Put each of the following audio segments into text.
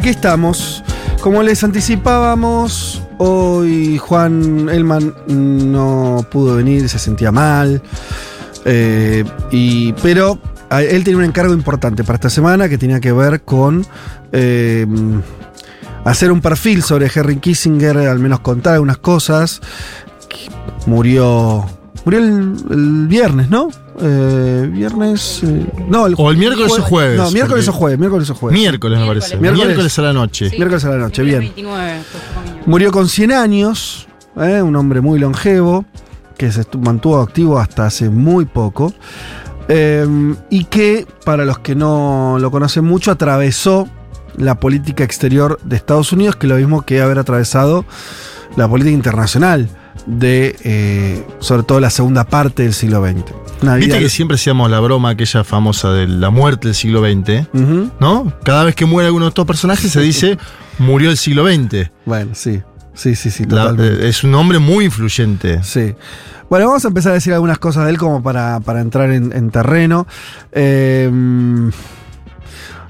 Aquí estamos. Como les anticipábamos, hoy Juan Elman no pudo venir, se sentía mal. eh, y, pero él tenía un encargo importante para esta semana que tenía que ver con eh, hacer un perfil sobre Henry Kissinger, al menos contar algunas cosas. Murió. Murió el, el viernes, ¿no? Eh, viernes. eh, no, el O el miércoles o jueves, No, miércoles porque- o jueves. Miércoles o jueves. Miércoles, me parece. Miércoles. Miércoles, a la noche. Sí. Miércoles a la noche, El bien. 29, pues. Murió con 100 años, ¿eh? un hombre muy longevo, que se mantuvo activo hasta hace muy poco, eh, y que, para los que no lo conocen mucho, atravesó la política exterior de Estados Unidos, que es lo mismo que haber atravesado la política internacional de, eh, sobre todo la segunda parte del siglo XX. Una Viste que siempre hacíamos la broma aquella famosa de la muerte del siglo XX. ¿no? Cada vez que muere alguno de estos personajes se dice murió el siglo XX. Bueno, sí, sí, sí, sí, totalmente. eh, es un hombre muy influyente. Sí. Bueno, vamos a empezar a decir algunas cosas de él como para, para entrar en, en terreno. Eh,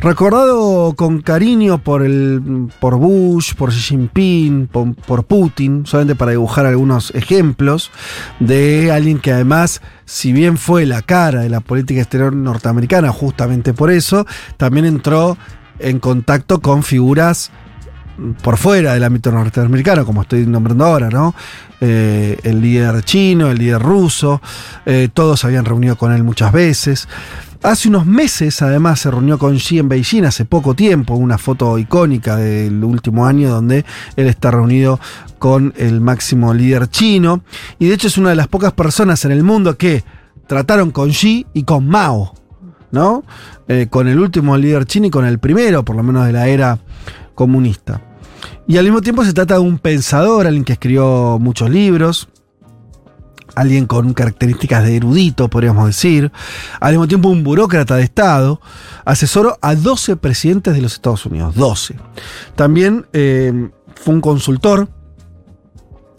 recordado con cariño por, el, por Bush, por Xi Jinping, por, por Putin, solamente para dibujar algunos ejemplos de alguien que además, si bien fue la cara de la política exterior norteamericana, justamente por eso, también entró en contacto con figuras por fuera del ámbito norteamericano, como estoy nombrando ahora, ¿no? Eh, el líder chino, el líder ruso, eh, todos habían reunido con él muchas veces. Hace unos meses, además, se reunió con Xi en Beijing, hace poco tiempo, una foto icónica del último año donde él está reunido con el máximo líder chino. Y de hecho es una de las pocas personas en el mundo que trataron con Xi y con Mao, ¿no? Eh, con el último líder chino y con el primero, por lo menos de la era comunista. Y al mismo tiempo se trata de un pensador, alguien que escribió muchos libros, alguien con características de erudito, podríamos decir, al mismo tiempo un burócrata de Estado, asesoró a 12 presidentes de los Estados Unidos, 12. También eh, fue un consultor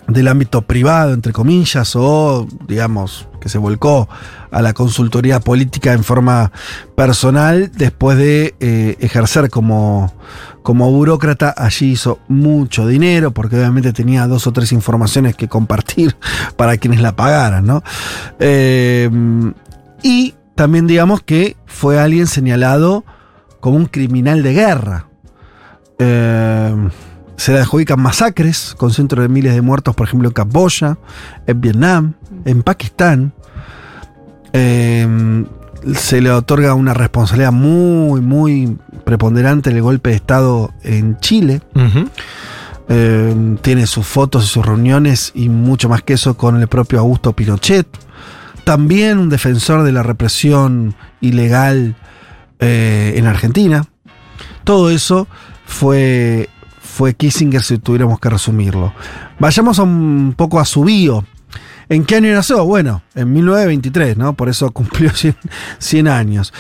del ámbito privado, entre comillas, o digamos, que se volcó a la consultoría política en forma personal después de eh, ejercer como, como burócrata. Allí hizo mucho dinero porque obviamente tenía dos o tres informaciones que compartir para quienes la pagaran, ¿no? Eh, y también digamos que fue alguien señalado como un criminal de guerra. Eh, se le adjudican masacres con cientos de miles de muertos, por ejemplo, en Camboya, en Vietnam, en Pakistán. Eh, se le otorga una responsabilidad muy, muy preponderante en el golpe de Estado en Chile. Eh, tiene sus fotos y sus reuniones y mucho más que eso con el propio Augusto Pinochet. También un defensor de la represión ilegal eh, en Argentina. Todo eso fue, fue Kissinger si tuviéramos que resumirlo. Vayamos un poco a su bio. ¿En qué año nació? Bueno, en 1923, ¿no? Por eso cumplió 100, 100 años.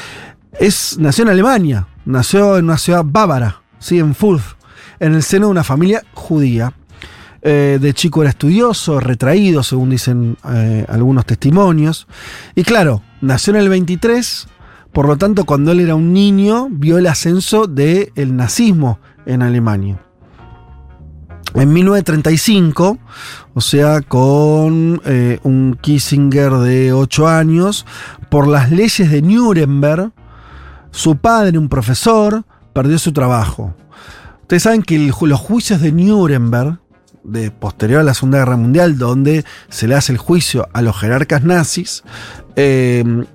Es, nació en Alemania, nació en una ciudad bávara, ¿sí? en Fulf, en el seno de una familia judía. Eh, de chico era estudioso, retraído, según dicen eh, algunos testimonios. Y claro, nació en el 23, por lo tanto, cuando él era un niño, vio el ascenso del nazismo en Alemania. En 1935, o sea, con eh, un Kissinger de 8 años, por las leyes de Nuremberg, su padre, un profesor, perdió su trabajo. Ustedes saben que los juicios de Nuremberg, de posterior a la Segunda Guerra Mundial, donde se le hace el juicio a los jerarcas nazis, eh,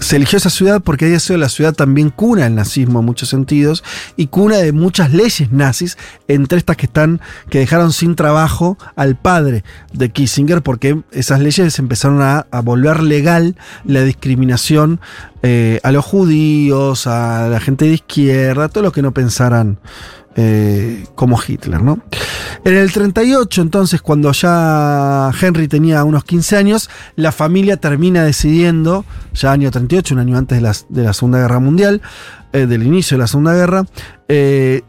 se eligió esa ciudad porque había sido la ciudad también cuna del nazismo en muchos sentidos y cuna de muchas leyes nazis, entre estas que están, que dejaron sin trabajo al padre de Kissinger, porque esas leyes empezaron a, volver legal la discriminación eh, a los judíos, a la gente de izquierda, a todos los que no pensaran eh, como Hitler, ¿no? En el 38, entonces, cuando ya Henry tenía unos 15 años, la familia termina decidiendo, ya año 38, un año antes de la, Segunda Guerra Mundial, eh, del inicio de la Segunda Guerra, eh,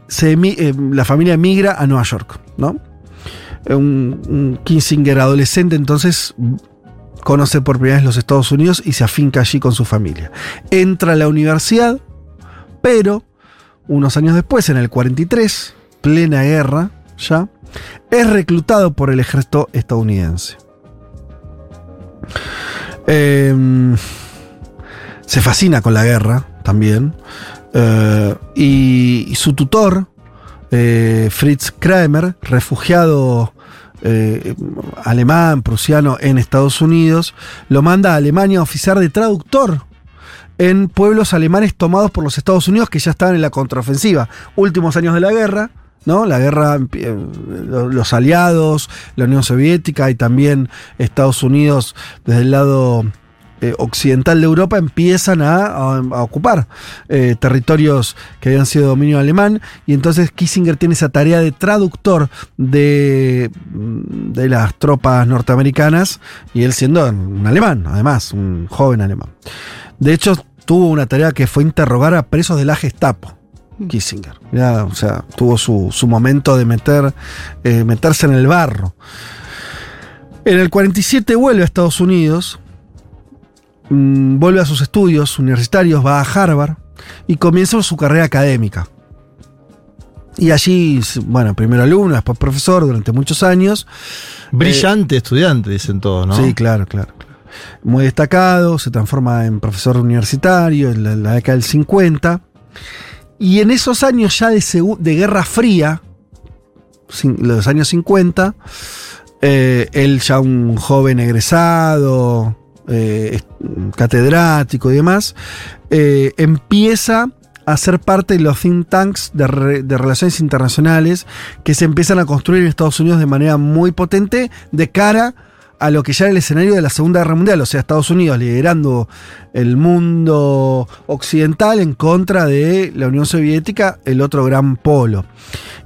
la familia emigra a Nueva York, ¿no? Un, un Kissinger adolescente, entonces conoce por primera vez los Estados Unidos y se afinca allí con su familia. Entra a la universidad, pero unos años después, en el 43, plena guerra ya, es reclutado por el ejército estadounidense. Eh, se fascina con la guerra también. eh, y, y su tutor, eh, Fritz Kramer, refugiado eh, alemán, prusiano en Estados Unidos, lo manda a Alemania a oficiar de traductor en pueblos alemanes tomados por los Estados Unidos que ya estaban en la contraofensiva. Últimos años de la guerra, ¿no? La guerra, eh, los aliados, la Unión Soviética y también Estados Unidos desde el lado eh, occidental de Europa empiezan a, ocupar eh, territorios que habían sido dominio alemán y entonces Kissinger tiene esa tarea de traductor de, mm, de las tropas norteamericanas y él siendo un alemán, además, un joven alemán. De hecho, tuvo una tarea que fue interrogar a presos de la Gestapo. Kissinger. Ya, o sea, tuvo su, su momento de meter, eh, meterse en el barro. En el 47 vuelve a Estados Unidos, mm, vuelve a sus estudios universitarios, va a Harvard y comienza su carrera académica. Y allí, bueno, primero alumno, después profesor durante muchos años. Brillante estudiante, dicen todos, ¿no? Sí, claro, claro. claro. Muy destacado, se transforma en profesor universitario en la, década del 50. Y en esos años ya de, Guerra Fría, los años 50, eh, él ya un joven egresado, eh, catedrático y demás, eh, empieza a ser parte de los think tanks de, de relaciones internacionales que se empiezan a construir en Estados Unidos de manera muy potente de cara a lo que ya era el escenario de la Segunda Guerra Mundial, o sea, Estados Unidos liderando el mundo occidental en contra de la Unión Soviética, el otro gran polo.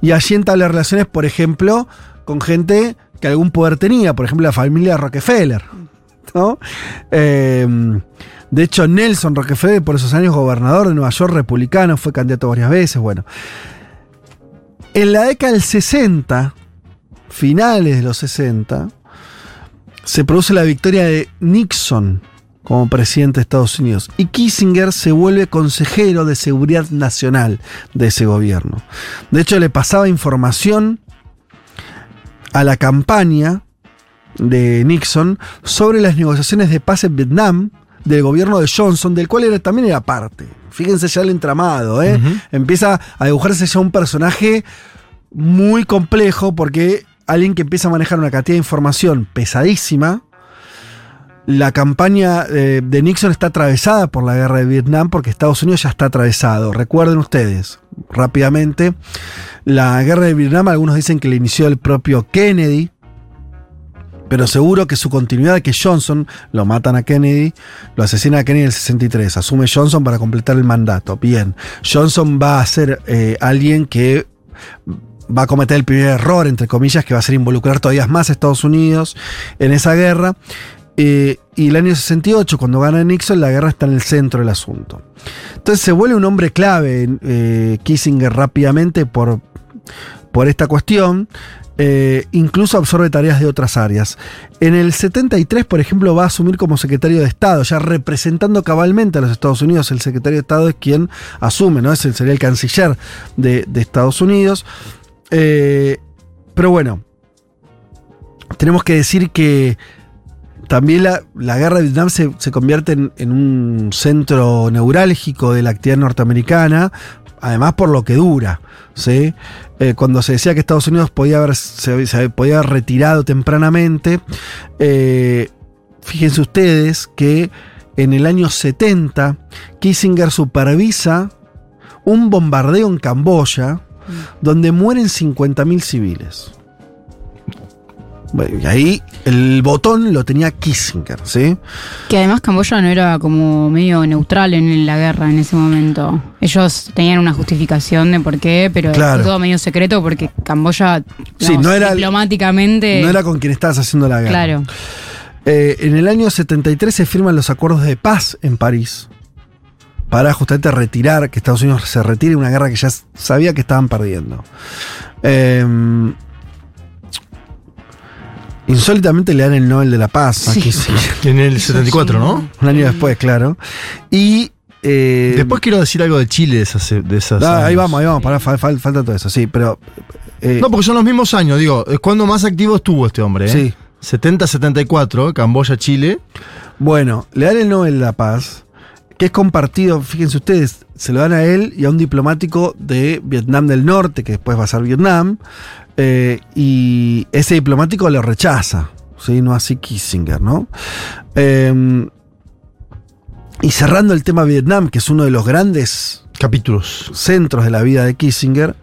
Y allí entabla relaciones, por ejemplo, con gente que algún poder tenía, por ejemplo, la familia Rockefeller. ¿no? Eh, de hecho, Nelson Rockefeller, por esos años gobernador de Nueva York, republicano, fue candidato varias veces. Bueno, en la década del 60, finales de los 60, se produce la victoria de Nixon como presidente de Estados Unidos y Kissinger se vuelve consejero de seguridad nacional de ese gobierno. De hecho, le pasaba información a la campaña de Nixon sobre las negociaciones de paz en Vietnam del gobierno de Johnson, del cual era, también era parte. Fíjense ya el entramado, ¿eh? Empieza a dibujarse ya un personaje muy complejo porque alguien que empieza a manejar una cantidad de información pesadísima. La campaña eh, de Nixon está atravesada por la guerra de Vietnam porque Estados Unidos ya está atravesado. Recuerden ustedes, rápidamente, la guerra de Vietnam, algunos dicen que la inició el propio Kennedy, pero seguro que su continuidad, que Johnson, lo matan a Kennedy, lo asesina a Kennedy en el 63, asume Johnson para completar el mandato. Bien, Johnson va a ser eh, alguien que va a cometer el primer error, entre comillas, que va a ser involucrar todavía más a Estados Unidos en esa guerra. Eh, y el año 68, cuando gana Nixon, la guerra está en el centro del asunto. Entonces se vuelve un hombre clave eh, Kissinger rápidamente por, por esta cuestión. Eh, incluso absorbe tareas de otras áreas. En el 73, por ejemplo, va a asumir como secretario de Estado, ya representando cabalmente a los Estados Unidos. El secretario de Estado es quien asume, ¿no? Es el, sería el canciller de, de Estados Unidos. Eh, pero bueno, tenemos que decir que también la, la guerra de Vietnam se, se convierte en, un centro neurálgico de la actividad norteamericana, además por lo que dura. ¿sí? Eh, cuando se decía que Estados Unidos podía haber, se podía haber retirado tempranamente, eh, fíjense ustedes que en el año 70, Kissinger supervisa un bombardeo en Camboya donde mueren 50.000 civiles. Bueno, y ahí el botón lo tenía Kissinger, ¿sí? Que además Camboya no era como medio neutral en la guerra en ese momento. Ellos tenían una justificación de por qué, pero Claro. todo medio secreto porque Camboya Sí, no era- diplomáticamente. No era con quien estabas haciendo la guerra. Claro. Eh, en el año 73 se firman los acuerdos de paz en París para justamente retirar, que Estados Unidos se retire de una guerra que ya sabía que estaban perdiendo. Eh, insólitamente le dan el Nobel de la Paz a Sí. En el 74, ¿no? un año después, claro. Y eh, Después quiero decir algo de Chile de esas. De esas ah, ahí vamos, ahí vamos, fal- fal- falta todo eso, sí, pero eh, No, porque son los mismos años, digo. Es cuando más activo estuvo este hombre, ¿eh? Sí. 70-74, Camboya, Chile. Bueno, le dan el Nobel de la Paz, que es compartido, fíjense ustedes, se lo dan a él y a un diplomático de Vietnam del Norte, que después va a ser Vietnam, eh, y ese diplomático lo rechaza, ¿sí? no así Kissinger, ¿no? Eh, y cerrando el tema Vietnam, que es uno de los grandes Capítulos. centros de la vida de Kissinger.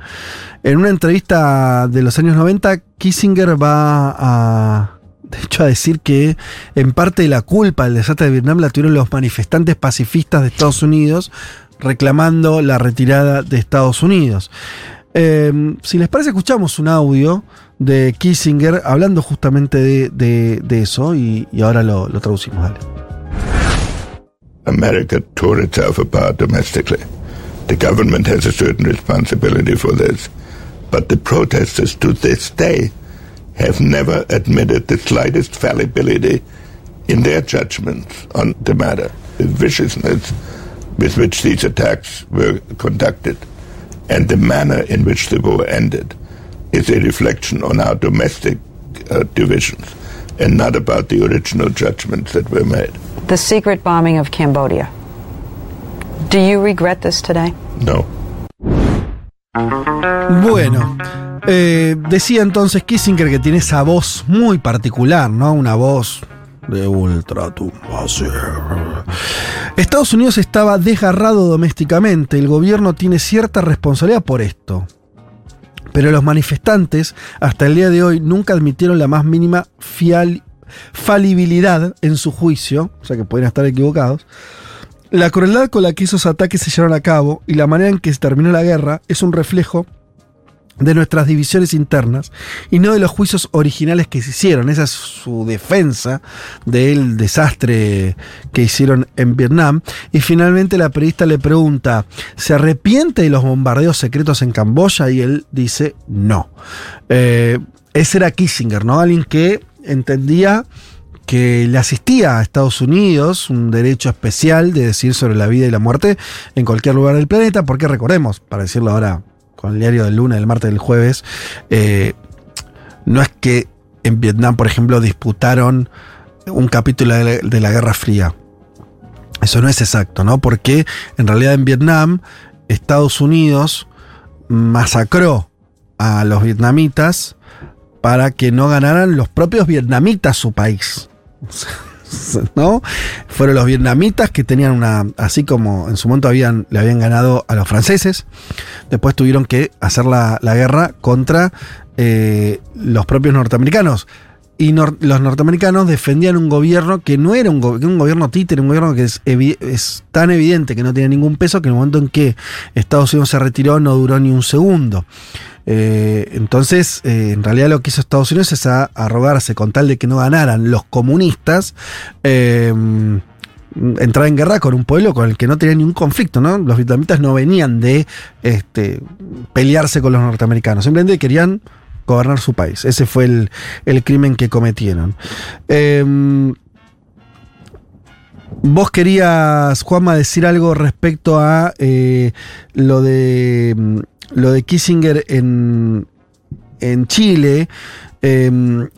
En una entrevista de los años 90, Kissinger va a, de hecho, a decir que en parte de la culpa del desastre de Vietnam la tuvieron los manifestantes pacifistas de Estados Unidos reclamando la retirada de Estados Unidos. Eh, si les parece, escuchamos un audio de Kissinger hablando justamente de, de- de eso y, y ahora lo, lo traducimos. Dale. America tore itself apart domestically. The government has a certain responsibility for this. But the protesters to this day have never admitted the slightest fallibility in their judgments on the matter. The viciousness with which these attacks were conducted and the manner in which the war ended is a reflection on our domestic uh, divisions and not about the original judgments that were made. The secret bombing of Cambodia. Do you regret this today? No. Bueno, eh, decía entonces Kissinger que tiene esa voz muy particular, ¿no? Una voz de ultratumba. Estados Unidos estaba desgarrado domésticamente. El gobierno tiene cierta responsabilidad por esto. Pero los manifestantes, hasta el día de hoy, nunca admitieron la más mínima fial- falibilidad en su juicio, o sea que podrían estar equivocados. La crueldad con la que esos ataques se llevaron a cabo y la manera en que se terminó la guerra es un reflejo de nuestras divisiones internas y no de los juicios originales que se hicieron. Esa es su defensa del desastre que hicieron en Vietnam. Y finalmente la periodista le pregunta, ¿se arrepiente de los bombardeos secretos en Camboya? Y él dice, no. Eh, ese era Kissinger, ¿no? Alguien que entendía que le asistía a Estados Unidos un derecho especial de decir sobre la vida y la muerte en cualquier lugar del planeta, porque recordemos, para decirlo ahora con el diario del lunes, del martes, del jueves, eh, no es que en Vietnam, por ejemplo, disputaron un capítulo de la, de la Guerra Fría. Eso no es exacto, ¿no? Porque en realidad en Vietnam, Estados Unidos masacró a los vietnamitas para que no ganaran los propios vietnamitas su país. ¿No? Fueron los vietnamitas que tenían una. Así como en su momento habían, le habían ganado a los franceses. Después tuvieron que hacer la, la guerra contra eh, los propios norteamericanos. Y los norteamericanos defendían un gobierno que no era un, go- un gobierno títere, un gobierno que es, es tan evidente que no tiene ningún peso que en el momento en que Estados Unidos se retiró no duró ni un segundo. Eh, entonces, eh, en realidad lo que hizo Estados Unidos es arrogarse con tal de que no ganaran los comunistas. eh, entrar en guerra con un pueblo con el que no tenía ningún conflicto, ¿no? Los vietnamitas no venían de este, pelearse con los norteamericanos, simplemente querían gobernar su país. Ese fue el, crimen que cometieron. Vos querías, Juanma, decir algo respecto a lo de mm, lo de Kissinger en, en Chile. Eh,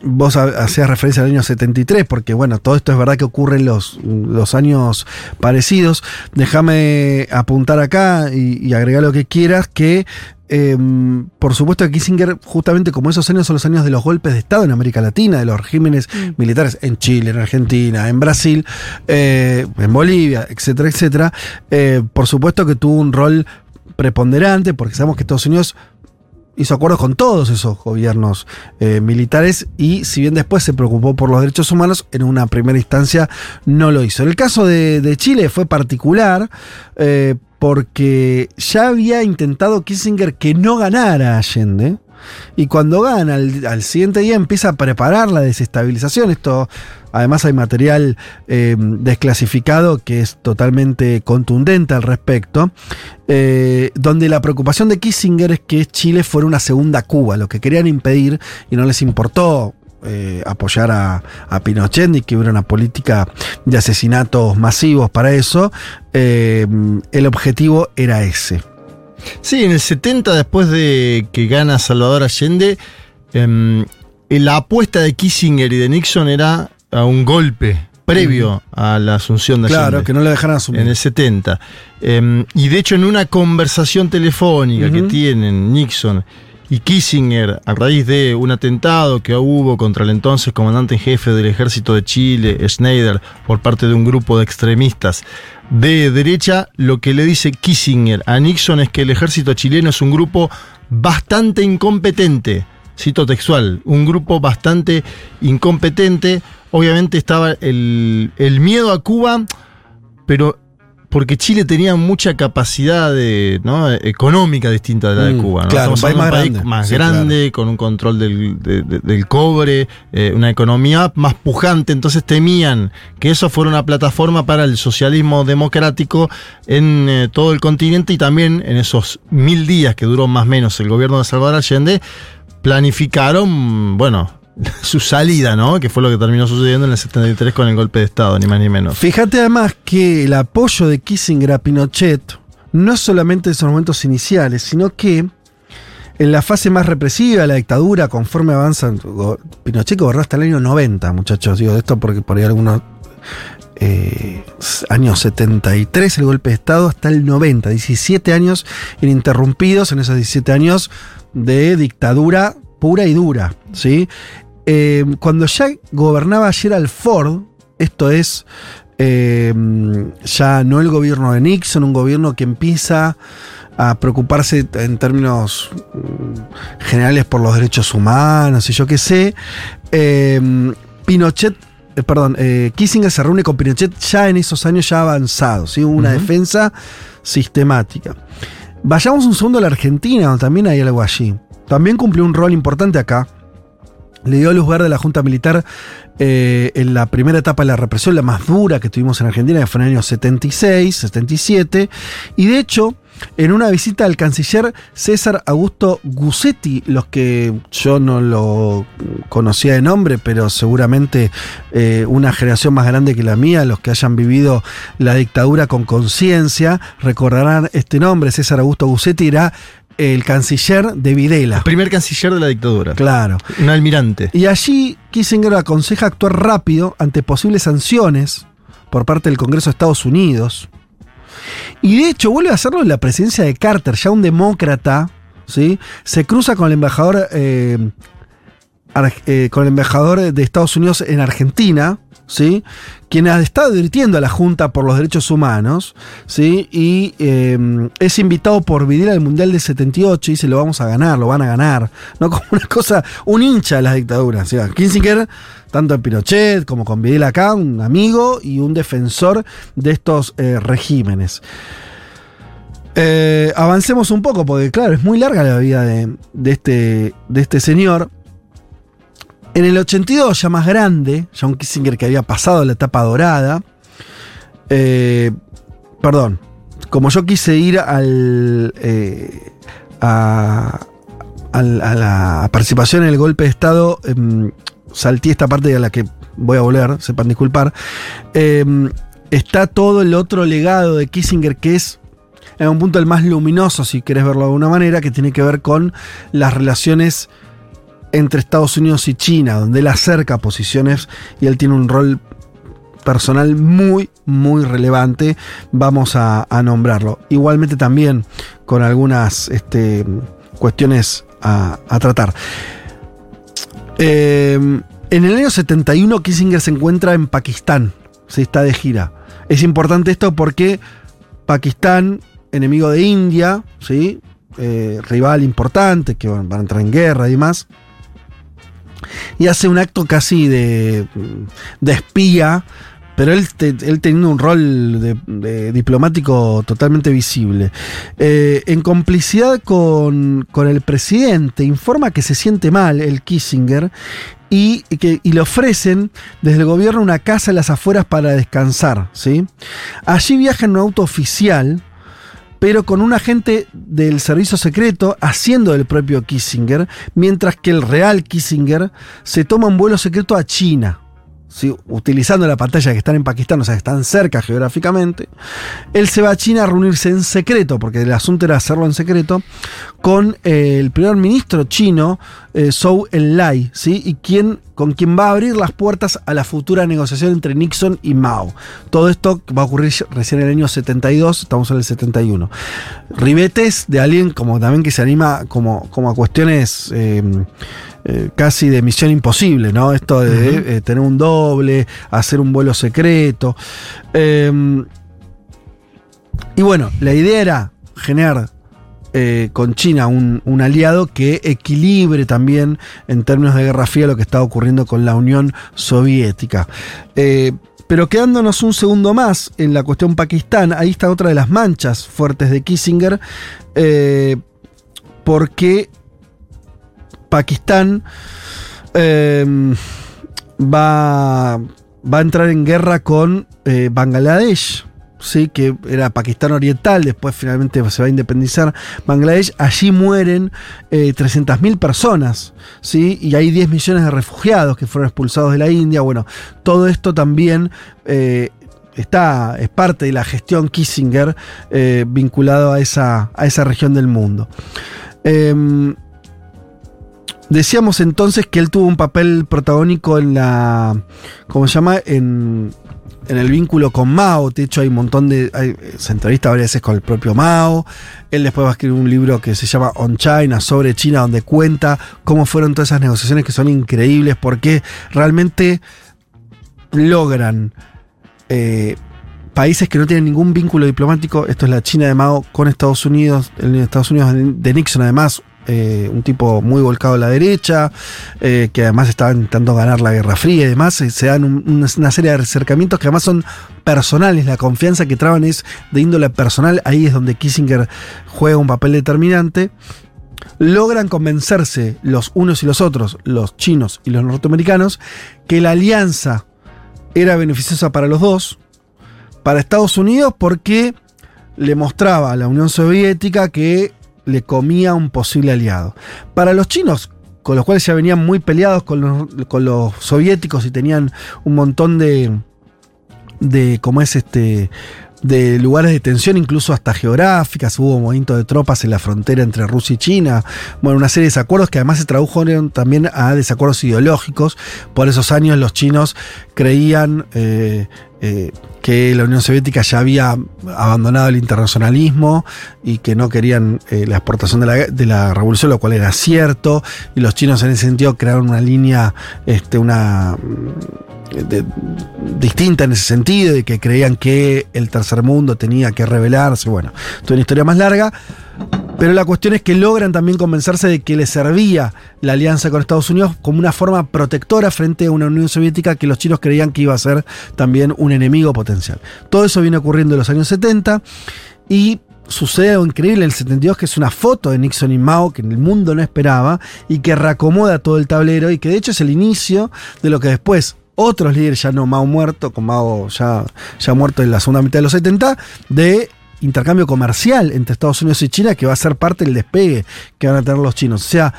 vos ha- hacías referencia al año 73, porque bueno, todo esto es verdad que ocurre en los, los años parecidos. Déjame apuntar acá y, y agregar lo que quieras, que eh, por supuesto que Kissinger, justamente como esos años son los años de los golpes de Estado en América Latina, de los regímenes militares en Chile, en Argentina, en Brasil, eh, en Bolivia, etcétera, etcétera, eh, por supuesto que tuvo un rol preponderante, porque sabemos que Estados Unidos hizo acuerdos con todos esos gobiernos eh, militares y si bien después se preocupó por los derechos humanos, en una primera instancia no lo hizo. En el caso de, Chile fue particular eh, porque ya había intentado Kissinger que no ganara Allende. Y cuando gana, al, siguiente día empieza a preparar la desestabilización. Esto, además, hay material eh, desclasificado que es totalmente contundente al respecto. eh, donde la preocupación de Kissinger es que Chile fuera una segunda Cuba, lo que querían impedir y no les importó eh, apoyar a, Pinochet ni que hubiera una política de asesinatos masivos para eso. El objetivo era ese. Sí, en el 70, después de que gana Salvador Allende, em, la apuesta de Kissinger y de Nixon era a un golpe previo a la asunción de Claro, Allende. que no lo dejaran asumir. En el 70. Em, y de hecho, en una conversación telefónica que tienen Nixon y Kissinger a raíz de un atentado que hubo contra el entonces comandante en jefe del ejército de Chile, Schneider, por parte de un grupo de extremistas de derecha, lo que le dice Kissinger a Nixon es que el ejército chileno es un grupo bastante incompetente. Cito textual, un grupo bastante incompetente. Obviamente estaba el, el miedo a Cuba, pero porque Chile tenía mucha capacidad de, ¿no? económica distinta de la de Mm, Cuba. ¿no? claro, un país más grande. más Sí, grande, con un control del, de- de- del cobre, eh, una economía más pujante. Entonces temían que eso fuera una plataforma para el socialismo democrático en eh, todo el continente y también en esos mil días que duró más o menos el gobierno de Salvador Allende, planificaron, bueno, su salida, ¿no? Que fue lo que terminó sucediendo en el 73 con el golpe de Estado, ni más ni menos. Fíjate además que el apoyo de Kissinger a Pinochet no solamente en esos momentos iniciales, sino que en la fase más represiva de la dictadura, conforme avanzan, Pinochet gobernó hasta el año 90, muchachos, digo esto porque por ahí algunos eh, años 73 el golpe de Estado hasta el 90, 17 años ininterrumpidos en esos 17 años de dictadura pura y dura, ¿sí? Eh, cuando ya gobernaba Gerald Ford, esto es eh, ya no el gobierno de Nixon, un gobierno que empieza a preocuparse en términos mm, generales por los derechos humanos y yo qué sé, eh, Pinochet, eh, perdón, eh, Kissinger se reúne con Pinochet ya en esos años ya avanzados, ¿sí? Una defensa sistemática. Vayamos un segundo a la Argentina, donde también hay algo allí. También cumplió un rol importante acá. Le dio luz verde a la Junta Militar eh, en la primera etapa de la represión, la más dura que tuvimos en Argentina, que fue en el año 76, 77. Y de hecho, en una visita al canciller César Augusto Gussetti, los que yo no lo conocía de nombre, pero seguramente eh, una generación más grande que la mía, los que hayan vivido la dictadura con conciencia, recordarán este nombre. César Augusto Gussetti era el canciller de Videla. Primer canciller de la dictadura. Claro. Un almirante. Y allí Kissinger aconseja actuar rápido ante posibles sanciones por parte del Congreso de Estados Unidos. Y de hecho vuelve a hacerlo en la presidencia de Carter, ya un demócrata, ¿sí? Se cruza con el embajador, eh, eh, con el embajador de Estados Unidos en Argentina, ¿sí? Quien ha estado advirtiendo a la Junta por los Derechos Humanos, ¿sí? Y eh, es invitado por Videla al Mundial de 78 y dice, lo vamos a ganar, lo van a ganar. ¿No? Como una cosa, un hincha de las dictaduras. Sea, Kissinger, tanto en Pinochet como con Videla acá, un amigo y un defensor de estos eh, regímenes. Eh, avancemos un poco, porque claro, es muy larga la vida de, este, de este señor. En el 82, ya más grande, un Kissinger que había pasado la etapa dorada, eh, perdón, como yo quise ir al, eh, a, a la participación en el golpe de Estado, em, salté esta parte a la que voy a volver, sepan disculpar, em, está todo el otro legado de Kissinger que es en un punto el más luminoso, si querés verlo de alguna manera, que tiene que ver con las relaciones entre Estados Unidos y China, donde él acerca posiciones y él tiene un rol personal muy, muy relevante. Vamos a, nombrarlo. Igualmente también con algunas este, cuestiones a, tratar. Eh, en el año 71 Kissinger se encuentra en Pakistán, se está de gira. Es importante esto porque Pakistán, enemigo de India, ¿sí? Eh, rival importante, que van, van a entrar en guerra y demás, y hace un acto casi de, de espía, pero él, él teniendo un rol diplomático totalmente visible. Eh, en complicidad con, con el presidente, informa que se siente mal el Kissinger y, que, y le ofrecen desde el gobierno una casa en las afueras para descansar. ¿sí? Allí viaja en un auto oficial pero con un agente del servicio secreto haciendo del propio Kissinger, mientras que el real Kissinger se toma un vuelo secreto a China. ¿Sí? Utilizando la pantalla que están en Pakistán, o sea, están cerca geográficamente, él se va a China a reunirse en secreto, porque el asunto era hacerlo en secreto, con eh, el primer ministro chino, eh, Zhou Enlai, ¿sí? y quien, con quien va a abrir las puertas a la futura negociación entre Nixon y Mao. Todo esto va a ocurrir recién en el año 72, estamos en el 71. Ribetes de alguien como también que se anima como, como a cuestiones eh, eh, casi de misión imposible, ¿no? Esto de eh, tener un doble, hacer un vuelo secreto. Eh, y bueno, la idea era generar eh, con China un, un aliado que equilibre también en términos de Guerra Fría lo que estaba ocurriendo con la Unión Soviética. Eh, pero quedándonos un segundo más en la cuestión Pakistán, ahí está otra de las manchas fuertes de Kissinger, eh, porque Pakistán eh, va, va a entrar en guerra con eh, Bangladesh. Sí, que era Pakistán Oriental, después finalmente se va a independizar Bangladesh. Allí mueren eh, 300.000 personas, ¿sí? y hay 10 millones de refugiados que fueron expulsados de la India. Bueno, todo esto también eh, está, es parte de la gestión Kissinger eh, vinculado a esa, a esa región del mundo. Decíamos entonces que él tuvo un papel protagónico en la. ¿Cómo se llama? En, en el vínculo con Mao. De hecho, hay un montón de. hay- se entrevista varias veces con el propio Mao. Él después va a escribir un libro que se llama On China, sobre China, donde cuenta cómo fueron todas esas negociaciones que son increíbles, porque realmente logran. eh, países que no tienen ningún vínculo diplomático, esto es la China de Mao con Estados Unidos, el Estados Unidos de Nixon además, eh, un tipo muy volcado a la derecha, eh, que además estaba intentando ganar la Guerra Fría y demás, eh, se dan un- una, una serie de acercamientos que además son personales, la confianza que traban es de índole personal, ahí es donde Kissinger juega un papel determinante. Logran convencerse los unos y los otros, los chinos y los norteamericanos, que la alianza era beneficiosa para los dos, para Estados Unidos porque le mostraba a la Unión Soviética que le comía un posible aliado. Para los chinos, con los cuales ya venían muy peleados con los, con los soviéticos y tenían un montón de, de ¿cómo es este? De lugares de tensión, incluso hasta geográficas, hubo movimientos de tropas en la frontera entre Rusia y China, bueno, una serie de desacuerdos que además se tradujeron también a desacuerdos ideológicos. Por esos años los chinos creían eh, eh, que la Unión Soviética ya había abandonado el internacionalismo y que no querían eh, la exportación de la, de la revolución, lo cual era cierto, y los chinos en ese sentido crearon una línea, este, una de- distinta en ese sentido y que creían que el tercer mundo tenía que rebelarse. Bueno, toda una historia más larga. Pero la cuestión es que logran también convencerse de que les servía la alianza con Estados Unidos como una forma protectora frente a una Unión Soviética que los chinos creían que iba a ser también un enemigo potencial. Todo eso viene ocurriendo en los años 70 y sucede algo increíble en el 72 que es una foto de Nixon y Mao que en el mundo no esperaba y que reacomoda todo el tablero y que de hecho es el inicio de lo que después otros líderes, ya no Mao muerto, con Mao ya, ya muerto en la segunda mitad de los 70, de intercambio comercial entre Estados Unidos y China que va a ser parte del despegue que van a tener los chinos. O sea,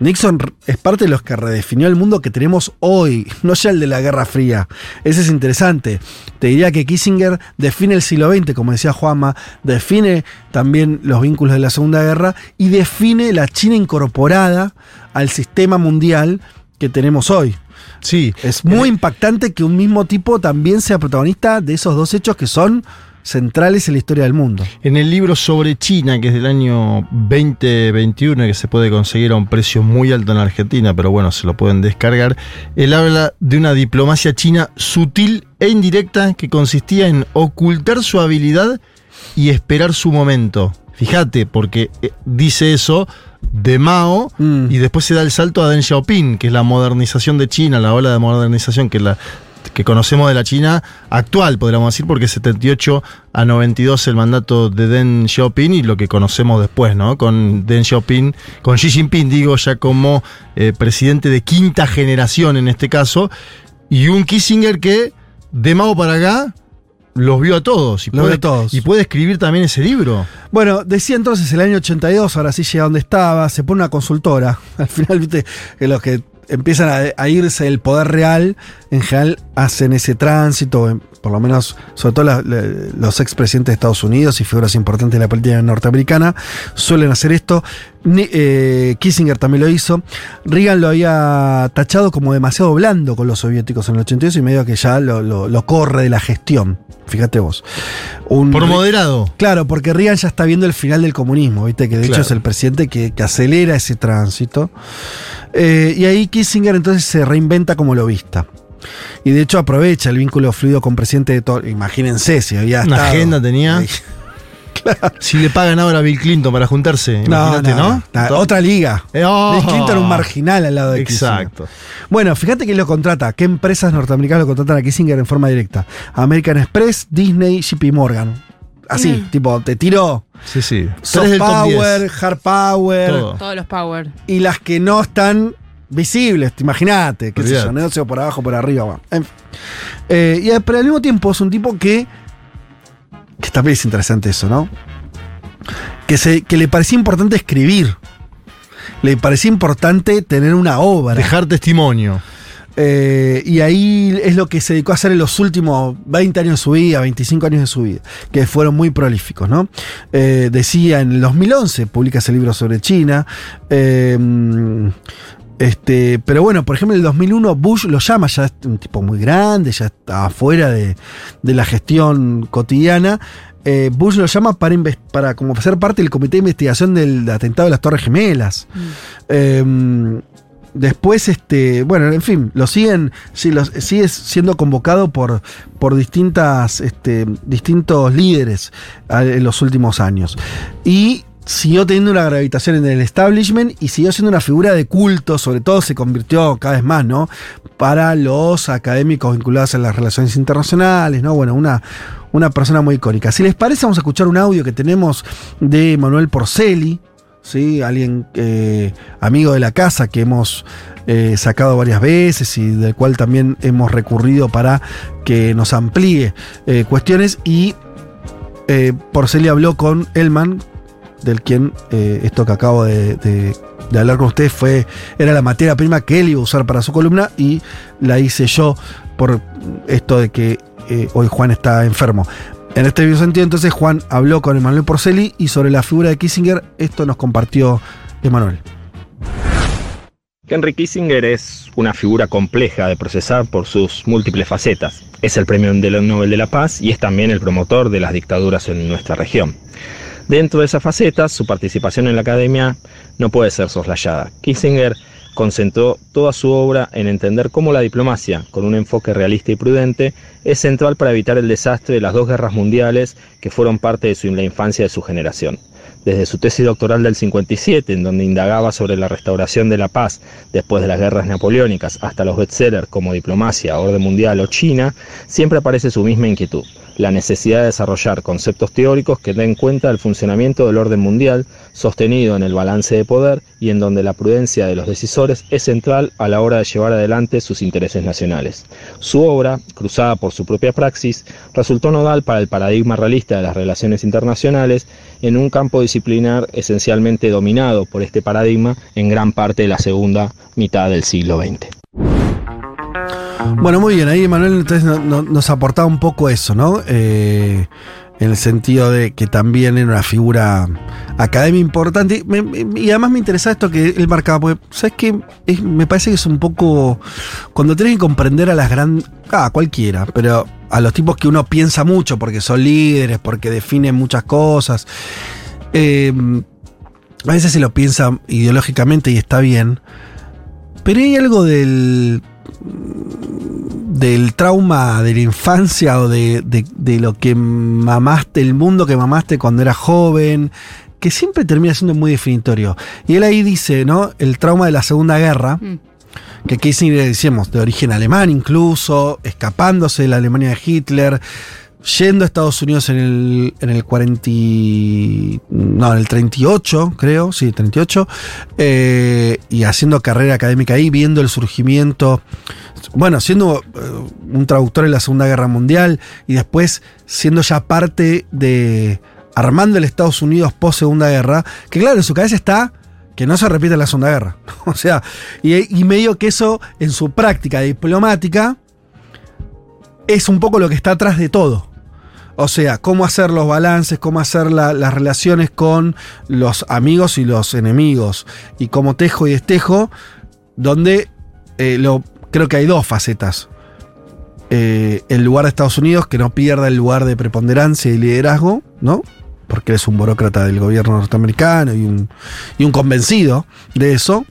Nixon es parte de los que redefinió el mundo que tenemos hoy, no ya el de la Guerra Fría. Ese es interesante. Te diría que Kissinger define el siglo XX, como decía Juanma, define también los vínculos de la Segunda Guerra y define la China incorporada al sistema mundial que tenemos hoy. Sí, Es muy impactante que un mismo tipo también sea protagonista de esos dos hechos que son centrales en la historia del mundo. En el libro sobre China, que es del año 2021, que se puede conseguir a un precio muy alto en Argentina, pero bueno, se lo pueden descargar, él habla de una diplomacia china sutil e indirecta que consistía en ocultar su habilidad y esperar su momento. Fíjate, porque eh, dice eso de Mao Mm. y después se da el salto a Deng Xiaoping, que es la modernización de China, la ola de modernización que la que conocemos de la China actual, podríamos decir, porque es 78 a 92 el mandato de Deng Xiaoping y lo que conocemos después, ¿no? Con Deng Xiaoping, con Xi Jinping, digo, ya como eh, presidente de quinta generación en este caso, y un Kissinger que de Mao para acá los vio a todos y, Los puede, vio a todos. y puede escribir también ese libro. Bueno, decía entonces el año 82, ahora sí llega donde estaba, se pone una consultora. Al final, viste, que los que empiezan a, a irse del poder real, en general hacen ese tránsito, por lo menos, sobre todo la- la- los expresidentes de Estados Unidos y figuras importantes de la política norteamericana, suelen hacer esto. Ni- eh, Kissinger también lo hizo. Reagan lo había tachado como demasiado blando con los soviéticos en el 82 y medio que ya lo, lo- lo corre de la gestión. Fíjate vos. Un Por moderado. Claro, porque Reagan ya está viendo el final del comunismo, ¿viste? Que de hecho es el presidente que, que acelera ese tránsito. Eh, y ahí Kissinger entonces se reinventa como lobista. Y de hecho aprovecha el vínculo fluido con presidente de todo. Imagínense si había Una estado- agenda tenía. Si le pagan ahora a Bill Clinton para juntarse, No, imagínate, no, ¿no? no, Otra liga. Eh, oh. Bill Clinton un marginal al lado de Kissinger. Exacto. Bueno, fíjate quién lo contrata. ¿Qué empresas norteamericanas lo contratan a Kissinger en forma directa? American Express, Disney, JP Morgan. Así, Mm. tipo, te tiró Sí, sí. soft Tres del top 10. power, hard power. Todo. Todos los power. y las que no están visibles, te imagínate, qué sé yo, negocio por abajo, por arriba. bueno, en fin. Eh, y, pero al mismo tiempo es un tipo que, que también es interesante eso, ¿no? Que, se, que le parecía importante escribir. Le parecía importante tener una obra. Dejar testimonio. Eh, y ahí es lo que se dedicó a hacer en los últimos 20 años de su vida, 25 años de su vida, que fueron muy prolíficos, ¿no? Eh, decía en el 2011, publica ese libro sobre China. eh, este, pero bueno, por ejemplo, en el 2001 Bush lo llama, ya es un tipo muy grande, ya está fuera de, de la gestión cotidiana. Eh, Bush lo llama para, para como ser parte del comité de investigación del atentado de las Torres Gemelas. Eh, después, este, bueno, en fin, lo siguen, sí, sigue siendo convocado por, por distintas, este, distintos líderes a- en los últimos años. Y siguió teniendo una gravitación en el establishment y siguió siendo una figura de culto, sobre todo se convirtió cada vez más, ¿no? Para los académicos vinculados a las relaciones internacionales, ¿no? Bueno, una, una persona muy icónica. Si les parece, vamos a escuchar un audio que tenemos de Manuel Porceli, ¿sí? Alguien eh, amigo de la casa que hemos eh, sacado varias veces y del cual también hemos recurrido para que nos amplíe eh, cuestiones y eh, Porceli habló con Elman, del quien eh, esto que acabo de, hablar con ustedes fue, era la materia prima que él iba a usar para su columna y la hice yo por esto de que eh, hoy Juan está enfermo. En este mismo sentido, entonces Juan habló con Emanuel Porceli y sobre la figura de Kissinger, esto nos compartió Emanuel. Henry Kissinger es una figura compleja de procesar por sus múltiples facetas. Es el premio Nobel de la Paz y es también el promotor de las dictaduras en nuestra región. Dentro de esas facetas, su participación en la academia no puede ser soslayada. Kissinger concentró toda su obra en entender cómo la diplomacia, con un enfoque realista y prudente, es central para evitar el desastre de las dos guerras mundiales que fueron parte de la infancia de su generación. Desde su tesis doctoral del 57, en donde indagaba sobre la restauración de la paz después de las guerras napoleónicas, hasta los bestsellers como Diplomacia, Orden Mundial o China, siempre aparece su misma inquietud, la necesidad de desarrollar conceptos teóricos que den cuenta del funcionamiento del orden mundial, sostenido en el balance de poder y en donde la prudencia de los decisores es central a la hora de llevar adelante sus intereses nacionales. Su obra, cruzada por su propia praxis, resultó nodal para el paradigma realista de las relaciones internacionales en un campo disciplinar esencialmente dominado por este paradigma en gran parte de la segunda mitad del siglo XX. Bueno, muy bien, ahí Emanuel entonces no- no- nos aportaba un poco eso, ¿no? Eh, en el sentido de que también era una figura académica importante. Y además me interesa esto que él marcaba, porque, ¿sabes qué? Me parece que es un poco. Cuando tenés que comprender a las grandes. Ah, cualquiera, pero a los tipos que uno piensa mucho porque son líderes, porque definen muchas cosas. eh, a veces se lo piensa ideológicamente y está bien. Pero hay algo del del trauma de la infancia o de, de- de lo que mamaste, el mundo que mamaste cuando eras joven, que siempre termina siendo muy definitorio. Y él ahí dice, ¿no? El trauma de la Segunda Guerra, Mm. que Kissinger, decíamos, de origen alemán incluso, escapándose de la Alemania de Hitler, yendo a Estados Unidos en el, en el 40. y- No, en el 38, creo, sí, 38, eh, y haciendo carrera académica ahí, viendo el surgimiento. Bueno, siendo eh, un traductor en la Segunda Guerra Mundial y después siendo ya parte de. armando el Estados Unidos post Segunda Guerra, que claro, en su cabeza está que no se repite la Segunda Guerra. O sea, y, y medio que eso en su práctica diplomática es un poco lo que está atrás de todo. O sea, cómo hacer los balances, cómo hacer la- las relaciones con los amigos y los enemigos, y cómo tejo y destejo, donde eh, lo, creo que hay dos facetas. Eh, el lugar de Estados Unidos, que no pierda el lugar de preponderancia y liderazgo, ¿no? Porque es un burócrata del gobierno norteamericano y un, y un convencido de eso.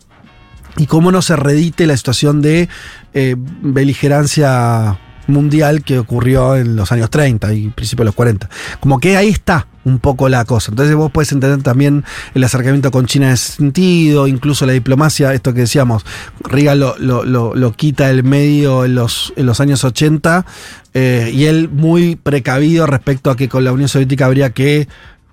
Y cómo no se redite la situación de eh, beligerancia mundial que ocurrió en los años 30 y principios de los 40. Como que ahí está un poco la cosa. Entonces vos puedes entender también el acercamiento con China en ese sentido, incluso la diplomacia, esto que decíamos, Reagan lo, lo, lo- lo quita del medio en los, en los años 80 eh, y él muy precavido respecto a que con la Unión Soviética habría que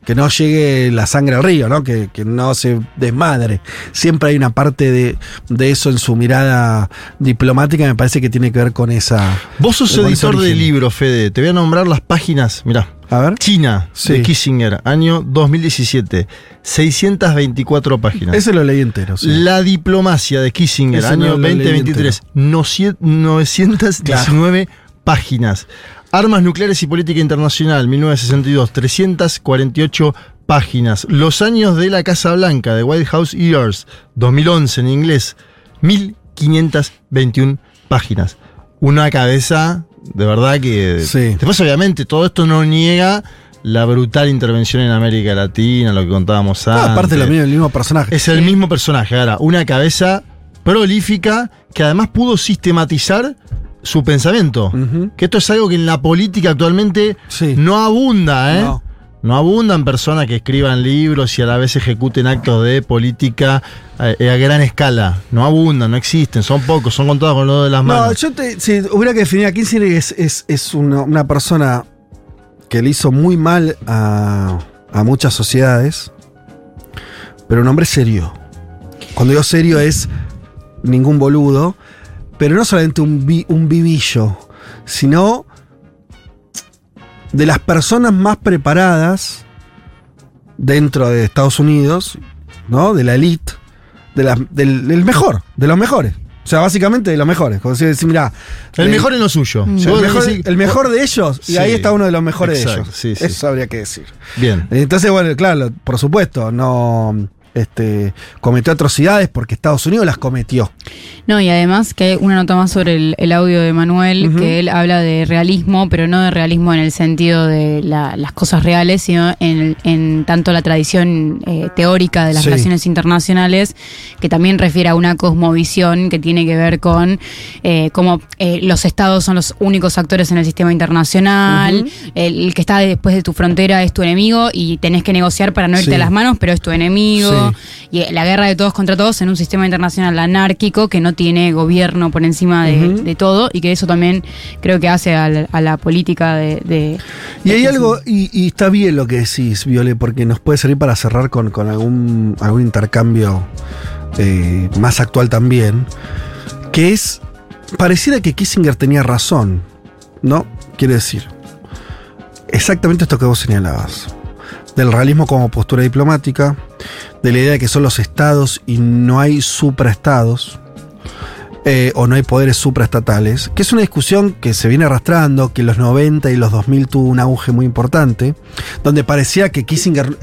que no llegue la sangre al río, ¿no? Que, que no se desmadre. Siempre hay una parte de, de eso en su mirada diplomática, me parece que tiene que ver con esa. Vos sos editor de libros, Fede. Te voy a nombrar las páginas. Mirá. A ver. China, Sí. de Kissinger, año 2017. 624 páginas. Ese lo leí entero. sí. La diplomacia de Kissinger, Ese no año leí 2023. nocie- 919 páginas. Armas nucleares y política internacional, 1962. 348 páginas. Los años de la Casa Blanca, de White House Years, 2011 en inglés. 1521 páginas. Una cabeza, de verdad que. Sí. Después, obviamente, todo esto no niega la brutal intervención en América Latina, lo que contábamos antes. Ah, aparte lo mismo, el mismo personaje. Es el mismo personaje, ahora, una cabeza prolífica que además pudo sistematizar su pensamiento. Que esto es algo que en la política actualmente Sí. no abunda, ¿eh? No. No. abundan personas que escriban libros y a la vez ejecuten actos de política eh, a gran escala. No abundan, no existen, son pocos, son contados con los de las No, manos. yo te, si hubiera que definir a Kissinger es, es, es una, una persona que le hizo muy mal a, a muchas sociedades, pero un hombre serio. Cuando digo serio es ningún boludo, pero no solamente un, vi- un vivillo, sino de las personas más preparadas dentro de Estados Unidos, ¿no? De la elite, de la- del, del mejor, de los mejores. O sea, básicamente de los mejores. Como si decir, mira, el mejor en lo suyo. El mejor, decís- el mejor de ellos, y Sí. ahí está uno de los mejores Exacto, de ellos. sí. Eso habría que decir. Bien. Entonces, bueno, claro, por supuesto, no este, cometió atrocidades porque Estados Unidos las cometió. No, y además que hay una nota más sobre el, el audio de Manuel, que él habla de realismo, pero no de realismo en el sentido de la- las cosas reales, sino en, en tanto la tradición eh, teórica de las Sí. relaciones internacionales, que también refiere a una cosmovisión que tiene que ver con eh, cómo eh, los estados son los únicos actores en el sistema internacional, el, el que está después de tu frontera es tu enemigo y tenés que negociar para no irte Sí. a las manos, pero es tu enemigo. Y eh, la guerra de todos contra todos en un sistema internacional anárquico que no tiene gobierno por encima de, todo y que eso también creo que hace a la, a la política de... de- Y de hay que- algo, y, y está bien lo que decís, Viole, porque nos puede servir para cerrar con, con algún, algún intercambio eh, más actual también, que es, pareciera que Kissinger tenía razón, ¿no? Quiere decir, exactamente esto que vos señalabas, del realismo como postura diplomática, de la idea de que son los estados y no hay supraestados, eh, o no hay poderes supraestatales, que es una discusión que se viene arrastrando, que en los 90 y los 2000 tuvo un auge muy importante, donde parecía que Kissinger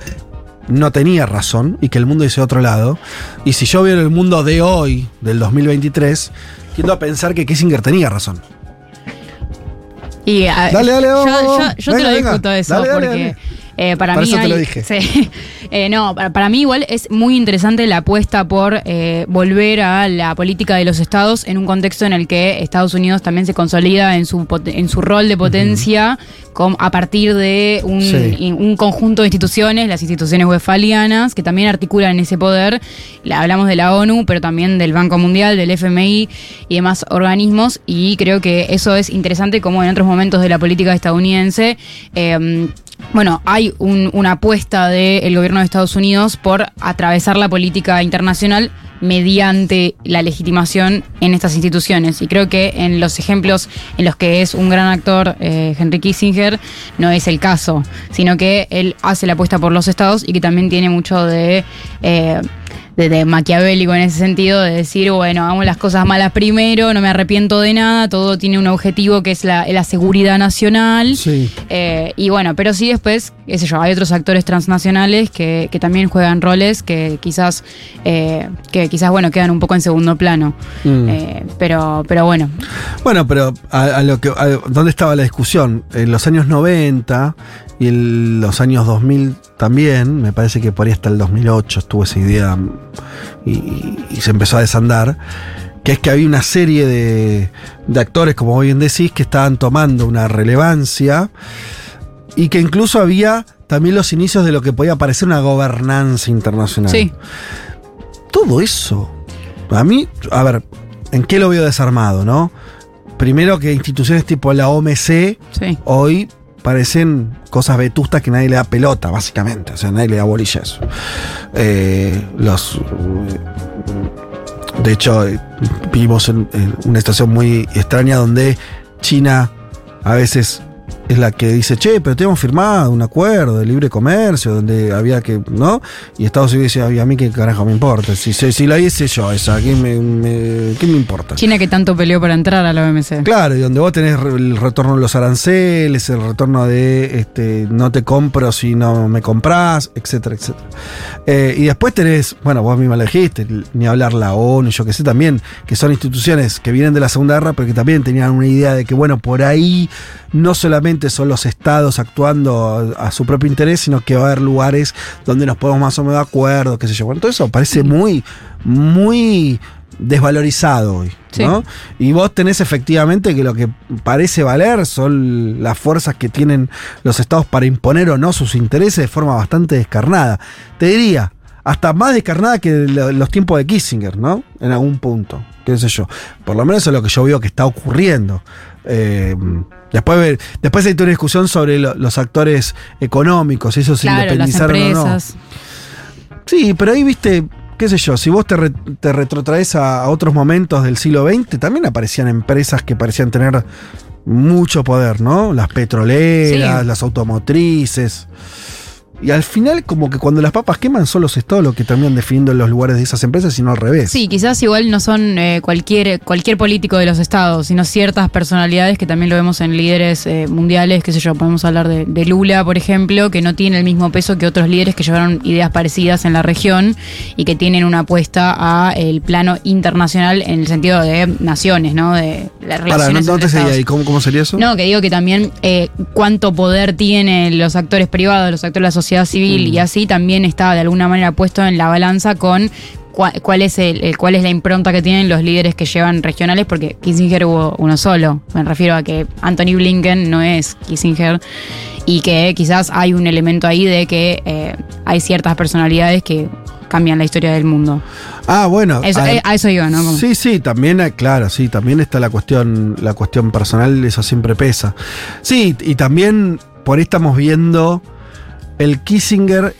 no tenía razón y que el mundo dice otro lado. Y si yo veo el mundo de hoy, del 2023, tiendo a pensar que Kissinger tenía razón. Y, Dale, dale, yo, vamos, yo- vamos. yo te lo venga. discuto eso, Dale, dale, porque dale. Eh, para, Para mí eso te lo dije. sí. Eh, no, para, para mí igual es muy interesante la apuesta por eh, volver a la política de los estados en un contexto en el que Estados Unidos también se consolida en su, en su rol de potencia com- a partir de un, Sí. in- un conjunto de instituciones, las instituciones westfalianas, que también articulan ese poder. La- hablamos de la ONU, pero también del Banco Mundial, del FMI y demás organismos. Y creo que eso es interesante como en otros momentos de la política estadounidense. eh, bueno, hay un- una apuesta del gobierno de Estados Unidos por atravesar la política internacional mediante la legitimación en estas instituciones. Y creo que en los ejemplos en los que es un gran actor eh, Henry Kissinger no es el caso, sino que él hace la apuesta por los estados y que también tiene mucho de... eh, de, de maquiavélico en ese sentido, de decir, bueno, hagamos las cosas malas primero, no me arrepiento de nada, todo tiene un objetivo que es la, la seguridad nacional. Sí. Eh, y bueno, pero sí después, qué sé yo, hay otros actores transnacionales que, que también juegan roles que quizás, eh, que quizás, bueno, quedan un poco en segundo plano. Mm. Eh, pero, pero bueno, Bueno, pero a, a lo que, a- ¿dónde estaba la discusión? En los años 90 y en los años 2000 también, me parece que por ahí hasta el 2008 estuvo esa idea mm, y, y se empezó a desandar, que es que había una serie de, de actores, como bien decís, que estaban tomando una relevancia y que incluso había también los inicios de lo que podía parecer una gobernanza internacional. sí. Todo eso, a mí, a ver, ¿en qué lo veo desarmado, no? Primero que instituciones tipo la OMC Sí. hoy parecen cosas vetustas que nadie le da pelota, básicamente. O sea, nadie le da bolilla a eso. Eh, los. De hecho, vivimos en, en una situación muy extraña donde China a veces es la que dice, che, pero tenemos firmado un acuerdo de libre comercio donde había que, ¿no? Y Estados Unidos dice, "Ay, a mí qué carajo me importa. Si, si, si la hice yo esa, ¿qué me, me- qué me importa? China que tanto peleó para entrar a la OMC. Claro, y donde vos tenés el retorno de los aranceles, el retorno de este, no te compro si no me comprás, etcétera, etcétera. Eh, y después tenés, bueno, vos misma lo dijiste, ni hablar la ONU, yo que sé también, que son instituciones que vienen de la Segunda Guerra, pero que también tenían una idea de que, bueno, por ahí no solamente son los estados actuando a, a su propio interés, sino que va a haber lugares donde nos podemos más o menos de acuerdo, qué sé yo. Bueno, todo eso parece muy, muy desvalorizado hoy. Sí. ¿no? Y vos tenés efectivamente que lo que parece valer son las fuerzas que tienen los estados para imponer o no sus intereses de forma bastante descarnada. Te diría, hasta más descarnada que lo- los tiempos de Kissinger, ¿no? En algún punto, qué sé yo. Por lo menos eso es lo que yo veo que está ocurriendo. Eh, después, después hay toda una discusión sobre lo- los actores económicos, si esos se Claro, independizaron o no. Sí, pero ahí viste, qué sé yo, si vos te, re- te retrotraes a, a otros momentos del siglo XX, también aparecían empresas que parecían tener mucho poder, ¿no? Las petroleras, Sí. las automotrices. Y al final, como que cuando las papas queman, son los estados los que terminan definiendo los lugares de esas empresas y no al revés. Sí, quizás igual no son eh, cualquier, cualquier político de los estados, sino ciertas personalidades que también lo vemos en líderes eh, mundiales, qué sé yo, podemos hablar de, de Lula, por ejemplo, que no tiene el mismo peso que otros líderes que llevaron ideas parecidas en la región y que tienen una apuesta a el plano internacional en el sentido de naciones, ¿no? De las Para, relaciones no, no te ahí, ¿cómo, cómo sería eso? No, que digo que también eh, cuánto poder tienen los actores privados, los actores de la sociedad civil Mm. y así también está de alguna manera puesto en la balanza con cuál es el, el- cuál es la impronta que tienen los líderes que llevan regionales, porque Kissinger hubo uno solo. Me refiero a que Anthony Blinken no es Kissinger y que quizás hay un elemento ahí de que eh, hay ciertas personalidades que cambian la historia del mundo. Ah, bueno. Eso- ah, eh, a eso iba, ¿no? Sí, sí, también, eh, claro, sí, también está la cuestión, la cuestión personal, eso siempre pesa. Sí, y también por ahí estamos viendo el Kissinger.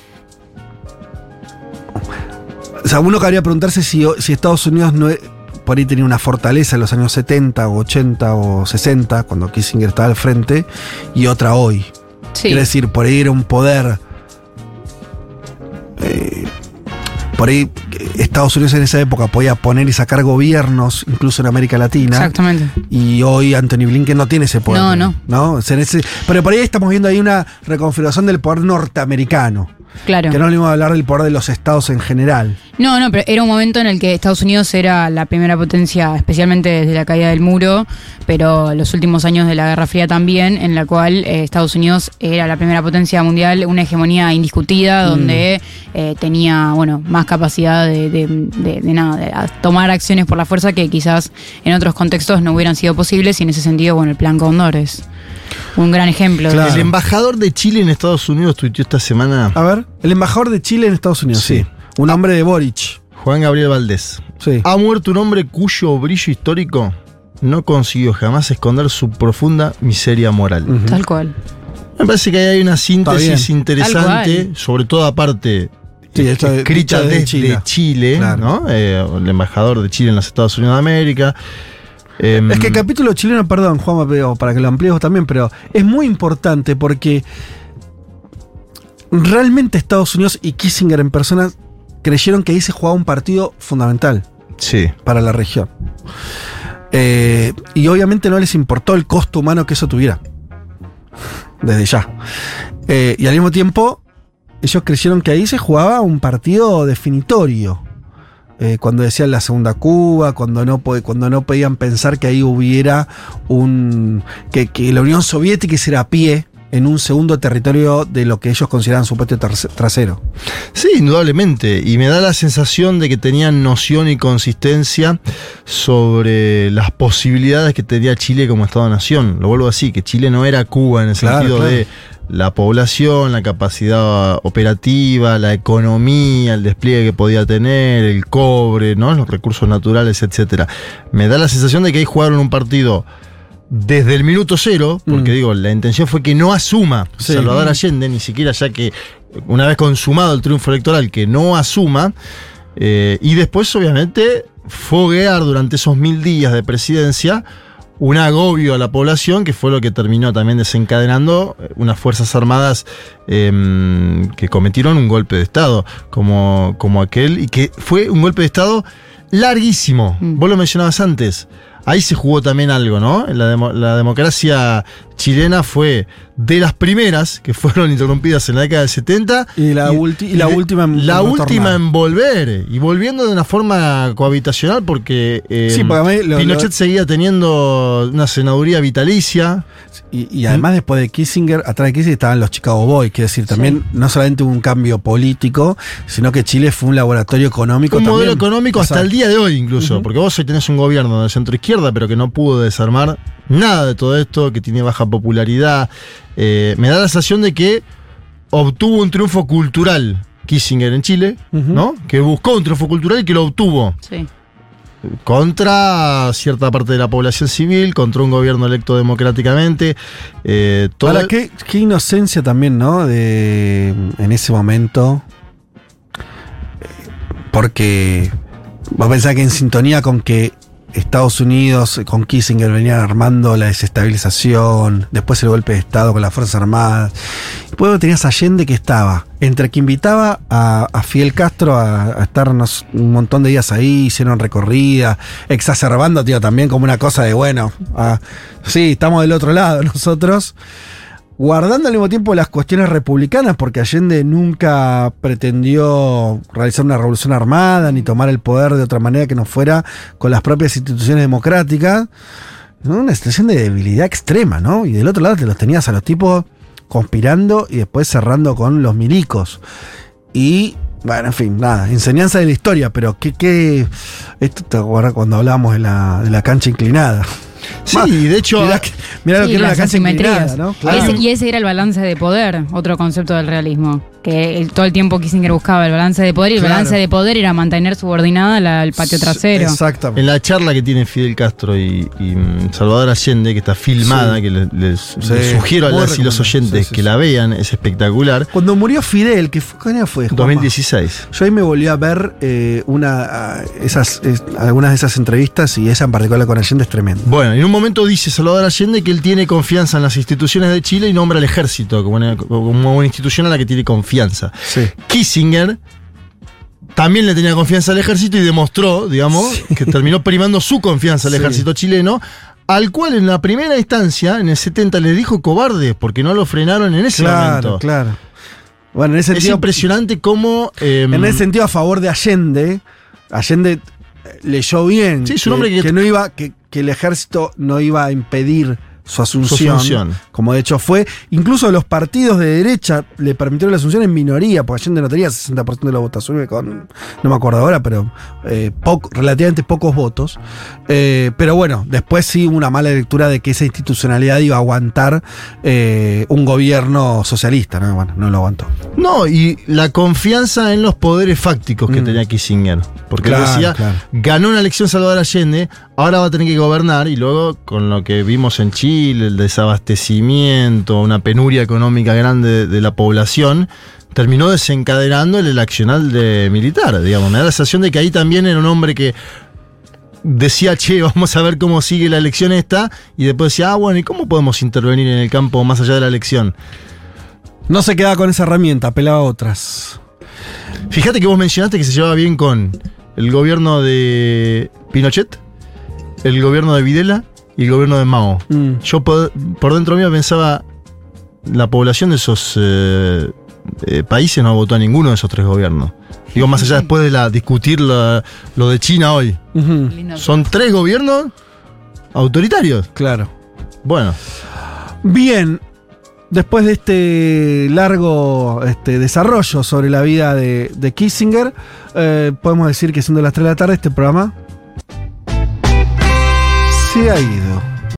O sea, uno cabría preguntarse si, si Estados Unidos no e- por ahí tenía una fortaleza en los años 70 o 80 o 60, cuando Kissinger estaba al frente, y otra hoy. Sí. Quiere decir, por ahí era un poder. eh, por ahí Estados Unidos en esa época podía poner y sacar gobiernos, incluso en América Latina. Exactamente. Y hoy Anthony Blinken no tiene ese poder. No, no. ¿no? O sea, en ese- pero por ahí estamos viendo ahí una reconfiguración del poder norteamericano. Claro. Que no le a hablar del poder de los estados en general. No, no, pero era un momento en el que Estados Unidos era la primera potencia, especialmente desde la caída del muro, pero los últimos años de la Guerra Fría también, en la cual eh, Estados Unidos era la primera potencia mundial, una hegemonía indiscutida, donde eh, tenía, bueno, más capacidad de, de- de- nada, tomar acciones por la fuerza que quizás en otros contextos no hubieran sido posibles, y en ese sentido, bueno, el Plan Cóndor es un gran ejemplo. Claro. El embajador de Chile en Estados Unidos tuiteó esta semana A ver, el embajador de Chile en Estados Unidos, sí. Sí. Un hombre de Boric. Juan Gabriel Valdés. Sí. Ha muerto un hombre cuyo brillo histórico no consiguió jamás esconder su profunda miseria moral. Tal cual. Me parece que ahí hay una síntesis interesante, sobre todo aparte Sí, esto de- escrita dicha desde desde Chile, Chile. Claro. ¿no? Eh, el embajador de Chile en los Estados Unidos de América. Em, Es que el capítulo chileno, perdón, Juan, para que lo amplíes vos también, pero es muy importante porque realmente Estados Unidos y Kissinger en persona creyeron que ahí se jugaba un partido fundamental Sí. para la región. Eh, y obviamente no les importó el costo humano que eso tuviera. Desde ya. Eh, y al mismo tiempo, ellos creyeron que ahí se jugaba un partido definitorio. Eh, cuando decían la segunda Cuba, cuando no, cuando no podían pensar que ahí hubiera un. que, que la Unión Soviética hiciera pie en un segundo territorio de lo que ellos consideraban su patio trasero. Sí, indudablemente. Y me da la sensación de que tenían noción y consistencia sobre las posibilidades que tenía Chile como Estado-Nación. Lo vuelvo así, que Chile no era Cuba en el Claro, sentido claro. de la población, la capacidad operativa, la economía, el despliegue que podía tener, el cobre, ¿no? los recursos naturales, etcétera. Me da la sensación de que ahí jugaron un partido desde el minuto cero, porque Mm. digo, la intención fue que no asuma Sí. Salvador Allende, ni siquiera ya que una vez consumado el triunfo electoral, que no asuma, eh, y después obviamente foguear durante esos mil días de presidencia un agobio a la población, que fue lo que terminó también desencadenando eh, unas Fuerzas Armadas em, que cometieron un golpe de Estado, como, como aquel, y que fue un golpe de Estado larguísimo. Mm. Vos lo mencionabas antes. Ahí se jugó también algo, ¿no? La, demo- la democracia chilena fue de las primeras que fueron interrumpidas en la década del 70. Y la ulti- y la última en- La última en volver. Y volviendo de una forma cohabitacional porque eh, Sí, porque a mí lo- Pinochet lo- seguía teniendo una senaduría vitalicia. Y, además después de Kissinger, atrás de Kissinger estaban los Chicago Boys, quiere decir, también no solamente hubo un cambio político, sino que Chile fue un laboratorio económico Un modelo económico hasta el día de hoy incluso, porque vos hoy tenés un gobierno de centro izquierda, pero que no pudo desarmar nada de todo esto, que tiene baja popularidad. Eh, me da la sensación de que obtuvo un triunfo cultural Kissinger en Chile. ¿no? Que buscó un triunfo cultural y que lo obtuvo Sí. contra cierta parte de la población civil, contra un gobierno electo democráticamente. eh, todo Ahora, qué, qué inocencia también, ¿no? De, en ese momento. Porque vos pensás que en sintonía con que Estados Unidos eh, con Kissinger venían armando la desestabilización, después el golpe de Estado con las Fuerzas Armadas. Después tenías Allende que estaba entre que invitaba a, a Fidel Castro a, a estar un montón de días ahí, hicieron recorrida, exacerbando, tío, también como una cosa de, bueno, ah, sí, estamos del otro lado nosotros guardando al mismo tiempo las cuestiones republicanas, porque Allende nunca pretendió realizar una revolución armada ni tomar el poder de otra manera que no fuera con las propias instituciones democráticas. Una situación de debilidad extrema, ¿no? Y del otro lado te los tenías a los tipos conspirando y después cerrando con los milicos. Y, bueno, en fin, nada, enseñanza de la historia, pero qué, qué. Esto te acuerdas cuando hablábamos de la, de la cancha inclinada. Sí, de hecho, Mirá, que- mirá lo que era la asimetrías. ¿no? Ese- y ese era el balance de poder, otro concepto del realismo. Que el- todo el tiempo Kissinger buscaba el balance de poder y el Claro. balance de poder era mantener subordinada la- el patio trasero. Exactamente. En la charla que tienen Fidel Castro y, y, mm, Salvador Allende, que está filmada, que les, les- les sugiero a las y los oyentes Sí, sí, que sí. la vean, es espectacular. Cuando murió Fidel, que fue, ¿qué año fue? Juanma? 2016. Yo ahí me volví a ver eh, una, ah, esas, es- algunas de esas entrevistas y esa en particular con Allende es tremenda. Bueno, en un momento dice Salvador Allende que él tiene confianza en las instituciones de Chile y nombra al ejército como una, como una institución a la que tiene confianza. Sí. Kissinger también le tenía confianza al ejército y demostró, digamos, que terminó primando su confianza al Sí. ejército chileno, al cual en la primera instancia, en el 70, le dijo cobarde, porque no lo frenaron en ese Claro, momento. claro. Bueno, en ese Es sentido, impresionante cómo... eh, en ese sentido, a favor de Allende, Allende leyó bien Sí, es un hombre que- no iba, que, que el ejército no iba a impedir su asunción, asunción. como de hecho fue. Incluso los partidos de derecha le permitieron la asunción en minoría, porque Allende no tenía 60% de la votación, con, no me acuerdo ahora, pero eh, poco- relativamente pocos votos. Eh, pero bueno, después sí hubo una mala lectura de que esa institucionalidad iba a aguantar eh, un gobierno socialista, ¿no? Bueno, no lo aguantó. No, y la confianza en los poderes fácticos que Mm. tenía Kissinger. Porque Claro, decía, claro. ganó una elección Salvador Allende, ahora va a tener que gobernar, y luego con lo que vimos en Chile, el desabastecimiento, una penuria económica grande de, la población, terminó desencadenando el, accional de militar, digamos. Me da la sensación de que ahí también era un hombre que decía, che, vamos a ver cómo sigue la elección esta, y después decía, ah, bueno, ¿y cómo podemos intervenir en el campo más allá de la elección? No se quedaba con esa herramienta, apelaba a otras. Fíjate que vos mencionaste que se llevaba bien con el gobierno de Pinochet, el gobierno de Videla y el gobierno de Mao. Mm. Yo por, por dentro mío pensaba, la población de esos eh, eh, países no votó a ninguno de esos tres gobiernos. Digo, más allá después de la, discutir la- lo de China hoy. Son tres gobiernos autoritarios. Claro. Bueno, Bien, después de este largo este, desarrollo sobre la vida de, de Kissinger, eh, podemos decir que siendo las 3 de la tarde este programa se ha ido.